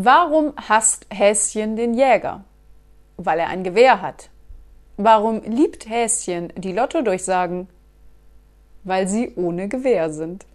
Warum hasst Häschen den Jäger? Weil er ein Gewehr hat. Warum liebt Häschen die Lottodurchsagen? Weil sie ohne Gewehr sind.